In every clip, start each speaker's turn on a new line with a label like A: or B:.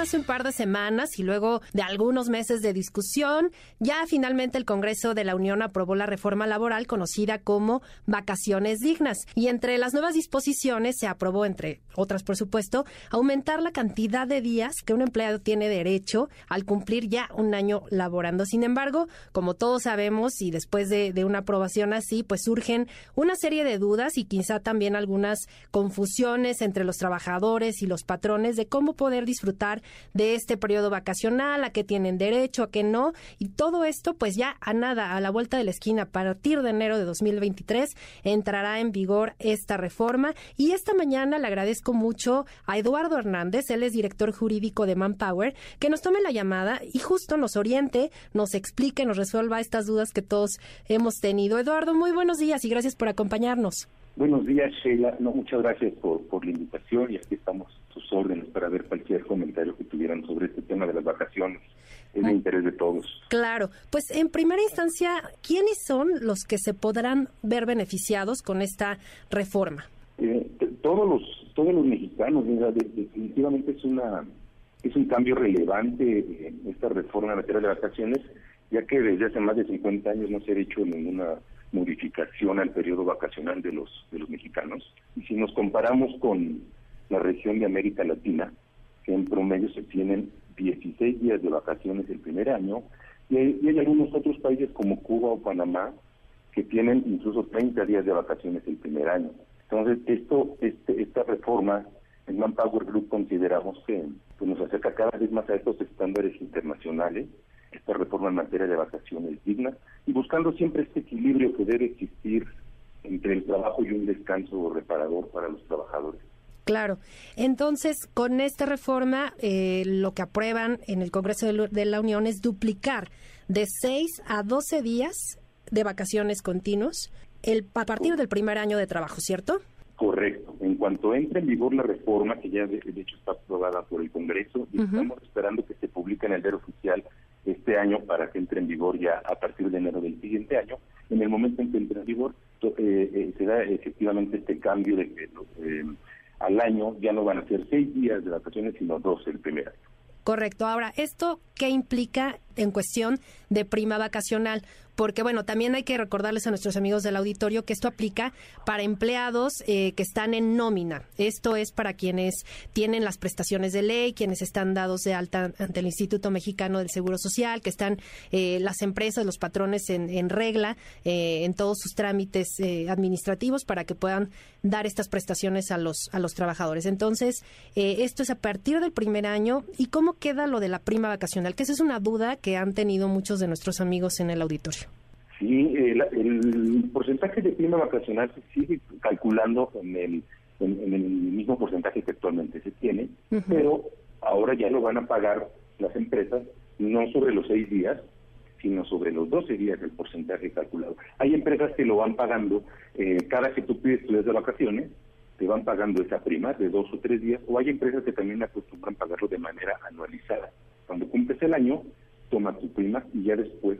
A: hace un par de semanas y luego de algunos meses de discusión, ya finalmente el Congreso de la Unión aprobó la reforma laboral conocida como vacaciones dignas. Y entre las nuevas disposiciones se aprobó, entre otras por supuesto, aumentar la cantidad de días que un empleado tiene derecho al cumplir ya un año laborando. Sin embargo, como todos sabemos y después de, una aprobación así, pues surgen una serie de dudas y quizá también algunas confusiones entre los trabajadores y los patrones de cómo poder disfrutar de este periodo vacacional, a qué tienen derecho, a qué no, y todo esto pues ya a nada, a la vuelta de la esquina, a partir de enero de 2023 entrará en vigor esta reforma y esta mañana le agradezco mucho a Eduardo Hernández, él es director jurídico de Manpower, que nos tome la llamada y justo nos oriente, nos explique, nos resuelva estas dudas que todos hemos tenido. Eduardo, muy buenos días y gracias por acompañarnos.
B: Buenos días, Sheila. No, muchas gracias por, por la invitación y aquí estamos sus órdenes para ver cualquier comentario que tuvieran sobre este tema de las vacaciones. Es de interés de todos.
A: Claro. Pues en primera instancia, ¿quiénes son los que se podrán ver beneficiados con esta reforma?
B: Eh, todos los todos los mexicanos, definitivamente es una es un cambio relevante esta reforma en materia de vacaciones, ya que desde hace más de 50 años no se ha hecho ninguna modificación al periodo vacacional de los de los mexicanos. Y si nos comparamos con la región de América Latina, que en promedio se tienen 16 días de vacaciones el primer año, y hay, algunos otros países como Cuba o Panamá que tienen incluso 30 días de vacaciones el primer año. Entonces, esto este, esta reforma en Manpower Group consideramos que pues, nos acerca cada vez más a estos estándares internacionales esta reforma en materia de vacaciones dignas y buscando siempre este equilibrio que debe existir entre el trabajo y un descanso reparador para los trabajadores.
A: Claro. Entonces, con esta reforma, eh, lo que aprueban en el Congreso de la Unión es duplicar de 6 a 12 días de vacaciones continuos el, a partir del primer año de trabajo, ¿cierto?
B: Correcto. En cuanto entre en vigor la reforma, que ya de, hecho está aprobada por el Congreso, y estamos esperando que se publique en el diario oficial este año para que entre en vigor ya a partir de enero del siguiente año. En el momento en que entre en vigor, eh, eh, se da efectivamente este cambio de que eh, al año ya no van a ser seis días de vacaciones, sino dos el primer año.
A: Correcto. Ahora, ¿esto qué implica en cuestión de prima vacacional? porque bueno, también hay que recordarles a nuestros amigos del auditorio que esto aplica para empleados eh, que están en nómina. Esto es para quienes tienen las prestaciones de ley, quienes están dados de alta ante el Instituto Mexicano del Seguro Social, que están eh, las empresas, los patrones en, regla eh, en todos sus trámites administrativos para que puedan dar estas prestaciones a los a los trabajadores. Entonces, esto es a partir del primer año. ¿Y cómo queda lo de la prima vacacional? Que esa es una duda que han tenido muchos de nuestros amigos en el auditorio.
B: Sí, el, porcentaje de prima vacacional se sigue calculando en el, en, el mismo porcentaje que actualmente se tiene, pero ahora ya lo van a pagar las empresas no sobre los seis días, sino sobre los 12 días del porcentaje calculado. Hay empresas que lo van pagando eh, cada que tú pides días de vacaciones, te van pagando esa prima de dos o tres días, o hay empresas que también acostumbran pagarlo de manera anualizada. Cuando cumples el año, toma tu prima y ya después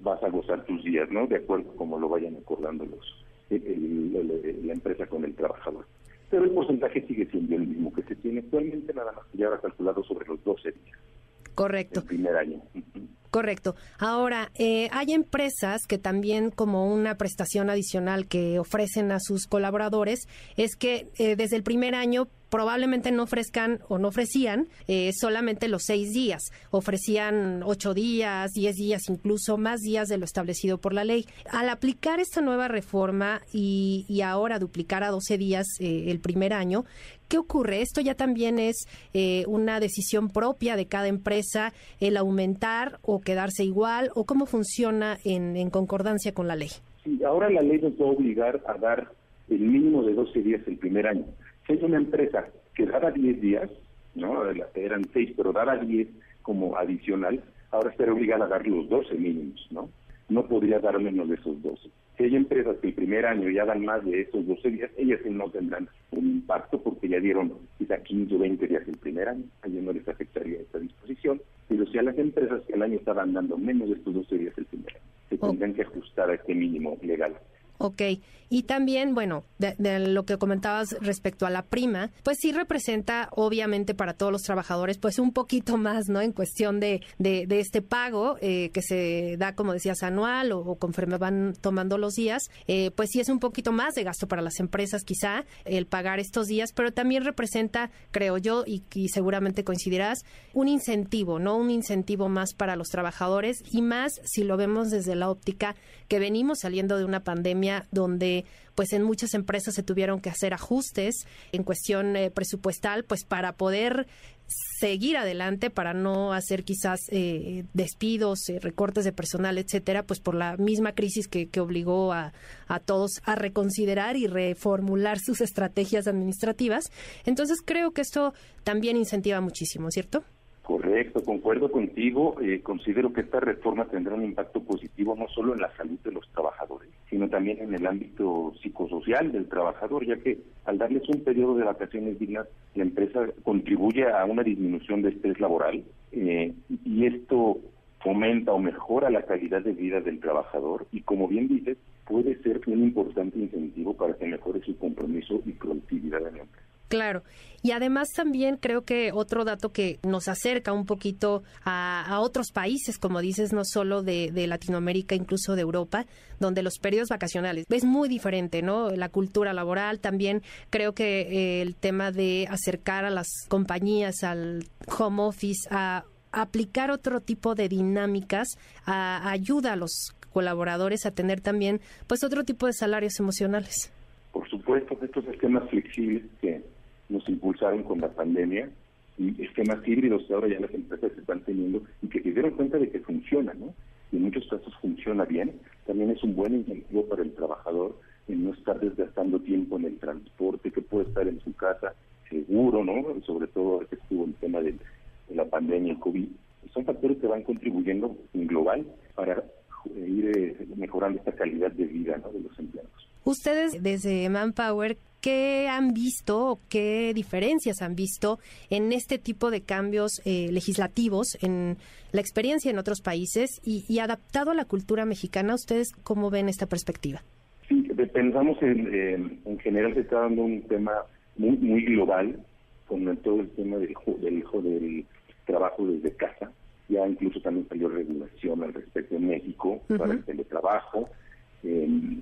B: vas a gozar tus días, ¿no? De acuerdo como lo vayan acordando los la empresa con el trabajador. Pero el porcentaje sigue siendo el mismo que se tiene actualmente, nada más que ya va calculado sobre los 12 días.
A: Correcto.
B: El primer año.
A: Correcto. Ahora, eh, hay empresas que también como una prestación adicional que ofrecen a sus colaboradores es que eh, desde el primer año probablemente no ofrezcan o no ofrecían eh, solamente los seis días, ofrecían ocho días, diez días, incluso más días de lo establecido por la ley. Al aplicar esta nueva reforma y, ahora duplicar a doce días eh, el primer año, ¿qué ocurre? Esto ya también es eh, una decisión propia de cada empresa, el aumentar o quedarse igual, o cómo funciona en, concordancia con la ley.
B: Sí, ahora la ley nos va a obligar a dar el mínimo de 12 días el primer año. Si es una empresa que daba 10 días, ¿no? eran 6, pero daba 10 como adicional, ahora estaría obligada a dar los 12 mínimos, ¿no? No podría dar menos de esos 12. Si hay empresas que el primer año ya dan más de esos 12 días, ellas no tendrán un impacto porque ya dieron quizá 15 o 20 días el primer año, a ellos no les afectaría esta disposición, pero si a las empresas que el año estaban dando menos de estos 12 días el primer año, se tendrán que ajustar a este mínimo legal.
A: Ok, y también, bueno, de, lo que comentabas respecto a la prima, pues sí representa, obviamente, para todos los trabajadores, pues un poquito más, ¿no? En cuestión de, de, este pago eh, que se da, como decías, anual o, conforme van tomando los días, eh, pues sí es un poquito más de gasto para las empresas, quizá, el pagar estos días, pero también representa, creo yo, y seguramente coincidirás, un incentivo, ¿no? Un incentivo más para los trabajadores y más si lo vemos desde la óptica que venimos saliendo de una pandemia donde pues en muchas empresas se tuvieron que hacer ajustes en cuestión eh, presupuestal, pues para poder seguir adelante para no hacer quizás eh, despidos, eh, recortes de personal, etcétera, pues por la misma crisis que, que obligó a, a, todos a reconsiderar y reformular sus estrategias administrativas. Entonces creo que esto también incentiva muchísimo, ¿cierto?
B: Correcto, concuerdo contigo. Eh, considero que esta reforma tendrá un impacto positivo no solo en la salud de los trabajadores, sino también en el ámbito psicosocial del trabajador, ya que al darles un periodo de vacaciones dignas, la empresa contribuye a una disminución de estrés laboral eh, y esto fomenta o mejora la calidad de vida del trabajador y, como bien dices, puede ser un importante incentivo para que mejore su compromiso y productividad en la empresa.
A: Claro. Y además también creo que otro dato que nos acerca un poquito a, otros países, como dices, no solo de, Latinoamérica, incluso de Europa, donde los periodos vacacionales es muy diferente, ¿no? La cultura laboral también creo que eh, el tema de acercar a las compañías al home office, a aplicar otro tipo de dinámicas, ayuda a los colaboradores a tener también pues otro tipo de salarios emocionales.
B: Por supuesto, estos esquemas flexibles que nos impulsaron con la pandemia y esquemas híbridos que ahora ya las empresas están teniendo y que se dieron cuenta de que funciona, ¿no? Y en muchos casos funciona bien. También es un buen incentivo para el trabajador en no estar desgastando tiempo en el transporte, que puede estar en su casa seguro, ¿no? Sobre todo que estuvo el tema de, la pandemia, el COVID. Son factores que van contribuyendo en global para ir eh, mejorando esta calidad de vida ¿no? de los empleados.
A: Ustedes desde Manpower, ¿qué han visto o qué diferencias han visto en este tipo de cambios eh, legislativos, en la experiencia en otros países y, adaptado a la cultura mexicana? ¿Ustedes cómo ven esta perspectiva?
B: Sí, pensamos en, en general se está dando un tema muy, muy global con todo el tema del, del, del trabajo desde casa. Ya incluso también salió regulación al respecto en México para el teletrabajo. Eh,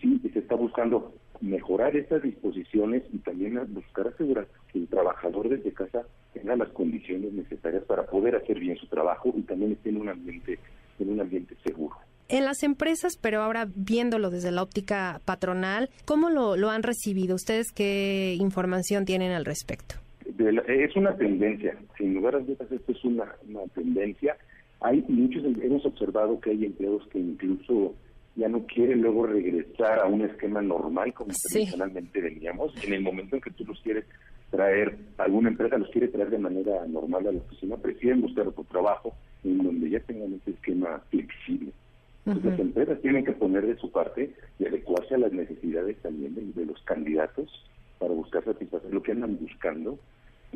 B: sí, se está buscando mejorar estas disposiciones y también buscar asegurar que el trabajador desde casa tenga las condiciones necesarias para poder hacer bien su trabajo y también esté en un ambiente en un ambiente seguro.
A: En las empresas, pero ahora viéndolo desde la óptica patronal, ¿cómo lo, lo han recibido? ¿Ustedes qué información tienen al respecto?
B: Es una tendencia, sin lugar a dudas, esto es una, una tendencia. Hay muchos, hemos observado que hay empleados que incluso ya no quiere luego regresar a un esquema normal como tradicionalmente veníamos. En el momento en que tú los quieres traer, alguna empresa los quiere traer de manera normal a la oficina, prefieren buscar otro trabajo en donde ya tengan ese esquema flexible. Entonces las empresas tienen que poner de su parte y adecuarse a las necesidades también de, los candidatos para buscar satisfacer lo que andan buscando,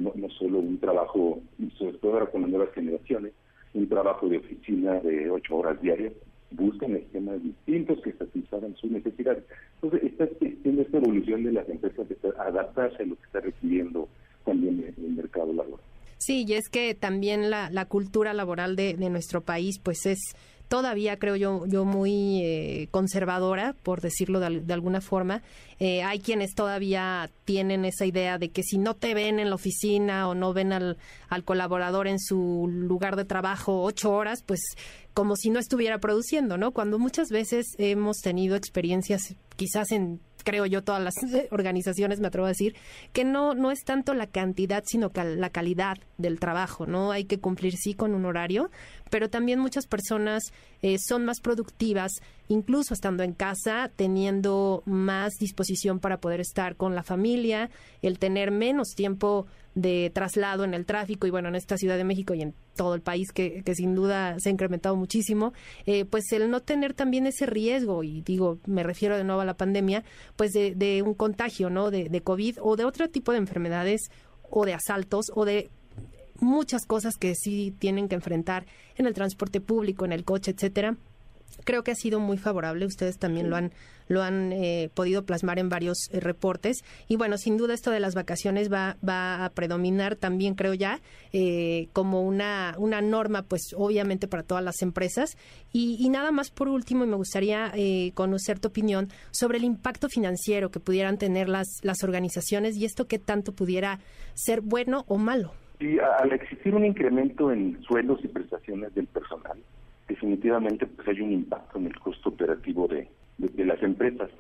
B: no, no solo un trabajo, sobre todo ahora con las nuevas generaciones, un trabajo de oficina de ocho horas diarias, buscan esquemas distintos que satisfagan sus necesidades. Entonces, está existiendo esta evolución de las empresas de adaptarse a lo que está requiriendo también el mercado laboral.
A: Sí, y es que también la, la cultura laboral de, de nuestro país, pues es todavía creo yo, yo muy eh, conservadora, por decirlo de, alguna forma. Eh, hay quienes todavía tienen esa idea de que si no te ven en la oficina o no ven al, al colaborador en su lugar de trabajo ocho horas, pues como si no estuviera produciendo, ¿no? Cuando muchas veces hemos tenido experiencias quizás en creo yo, todas las organizaciones, me atrevo a decir, que no, no es tanto la cantidad, sino la calidad del trabajo, ¿no? Hay que cumplir sí con un horario, pero también muchas personas eh, son más productivas, incluso estando en casa, teniendo más disposición para poder estar con la familia, el tener menos tiempo de traslado en el tráfico y bueno, en esta Ciudad de México y en todo el país que, que sin duda se ha incrementado muchísimo, eh, pues el no tener también ese riesgo, y digo, me refiero de nuevo a la pandemia, pues de, de un contagio, ¿no? De, de COVID o de otro tipo de enfermedades o de asaltos o de muchas cosas que sí tienen que enfrentar en el transporte público, en el coche, etcétera creo que ha sido muy favorable. Ustedes también lo han lo han eh, podido plasmar en varios eh, reportes. Y bueno, sin duda esto de las vacaciones va, va a predominar también, creo ya, eh, como una, una norma, pues obviamente para todas las empresas. Y, nada más por último, y me gustaría conocer tu opinión sobre el impacto financiero que pudieran tener las, las organizaciones y esto que tanto pudiera ser bueno o malo.
B: Y al existir un incremento en sueldos y prestaciones del personal, definitivamente pues hay un impacto en el costo operativo de, de, las empresas.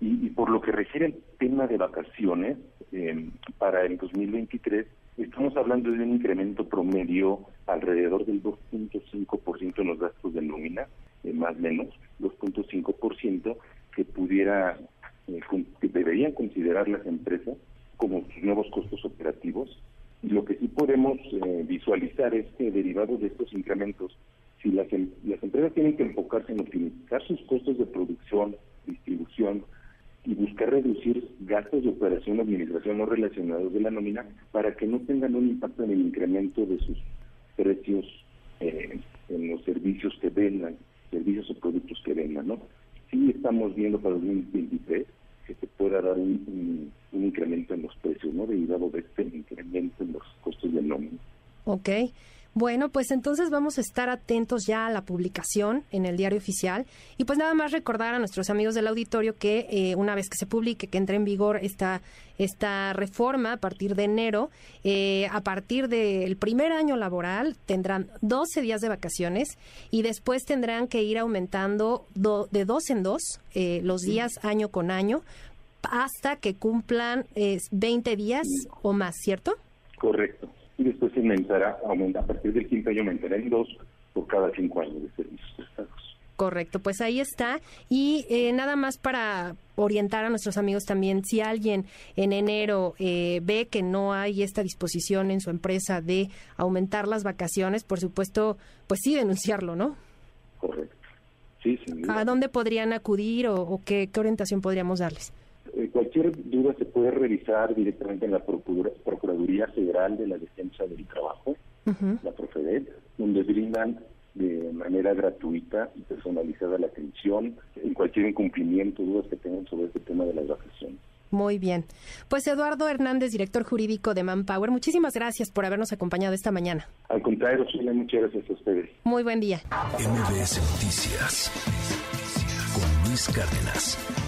B: Y, por lo que refiere al tema de vacaciones, eh, para el 2023 estamos hablando de un incremento promedio alrededor del 2.5% en los gastos de nómina, eh, más o menos, 2.5% que pudiera, eh, que deberían considerar las empresas como sus nuevos costos operativos. Y lo que sí podemos visualizar es que derivado de estos incrementos si las, em, las empresas tienen que enfocarse en optimizar sus costos de producción, distribución y buscar reducir gastos de operación o administración no relacionados de la nómina para que no tengan un impacto en el incremento de sus precios eh, en los servicios que vendan, servicios o productos que vendan, ¿no? Sí estamos viendo para 2023 que se pueda dar un incremento en los precios, ¿no? Derivado de este incremento en los costos de nómina.
A: Ok. Bueno, pues entonces vamos a estar atentos ya a la publicación en el diario oficial y pues nada más recordar a nuestros amigos del auditorio que eh, una vez que se publique, que entre en vigor esta, esta reforma a partir de enero, eh, a partir del primer año laboral tendrán 12 días de vacaciones y después tendrán que ir aumentando de dos en dos eh, los días año con año hasta que cumplan 20 días o más, ¿cierto?
B: Correcto y después se aumentará, aumenta, a partir del quinto año aumentará en dos por cada cinco años de servicios prestados.
A: Correcto, pues ahí está. Y eh, nada más para orientar a nuestros amigos también, si alguien en enero eh, ve que no hay esta disposición en su empresa de aumentar las vacaciones, por supuesto, pues sí denunciarlo, ¿no?
B: Correcto. Sí,
A: ¿A dónde podrían acudir o, qué orientación podríamos darles?
B: Eh, cualquier duda se puede revisar directamente en la Procuraduría Federal de la Defensa del Trabajo, la Profedet, donde brindan de manera gratuita y personalizada la atención en cualquier incumplimiento, dudas que tengan sobre este tema de las vacaciones.
A: Muy bien. Pues Eduardo Hernández, director jurídico de Manpower, muchísimas gracias por habernos acompañado esta mañana.
B: Al contrario, muchas gracias a ustedes.
A: Muy buen día.
C: MBS Noticias con Luis Cárdenas.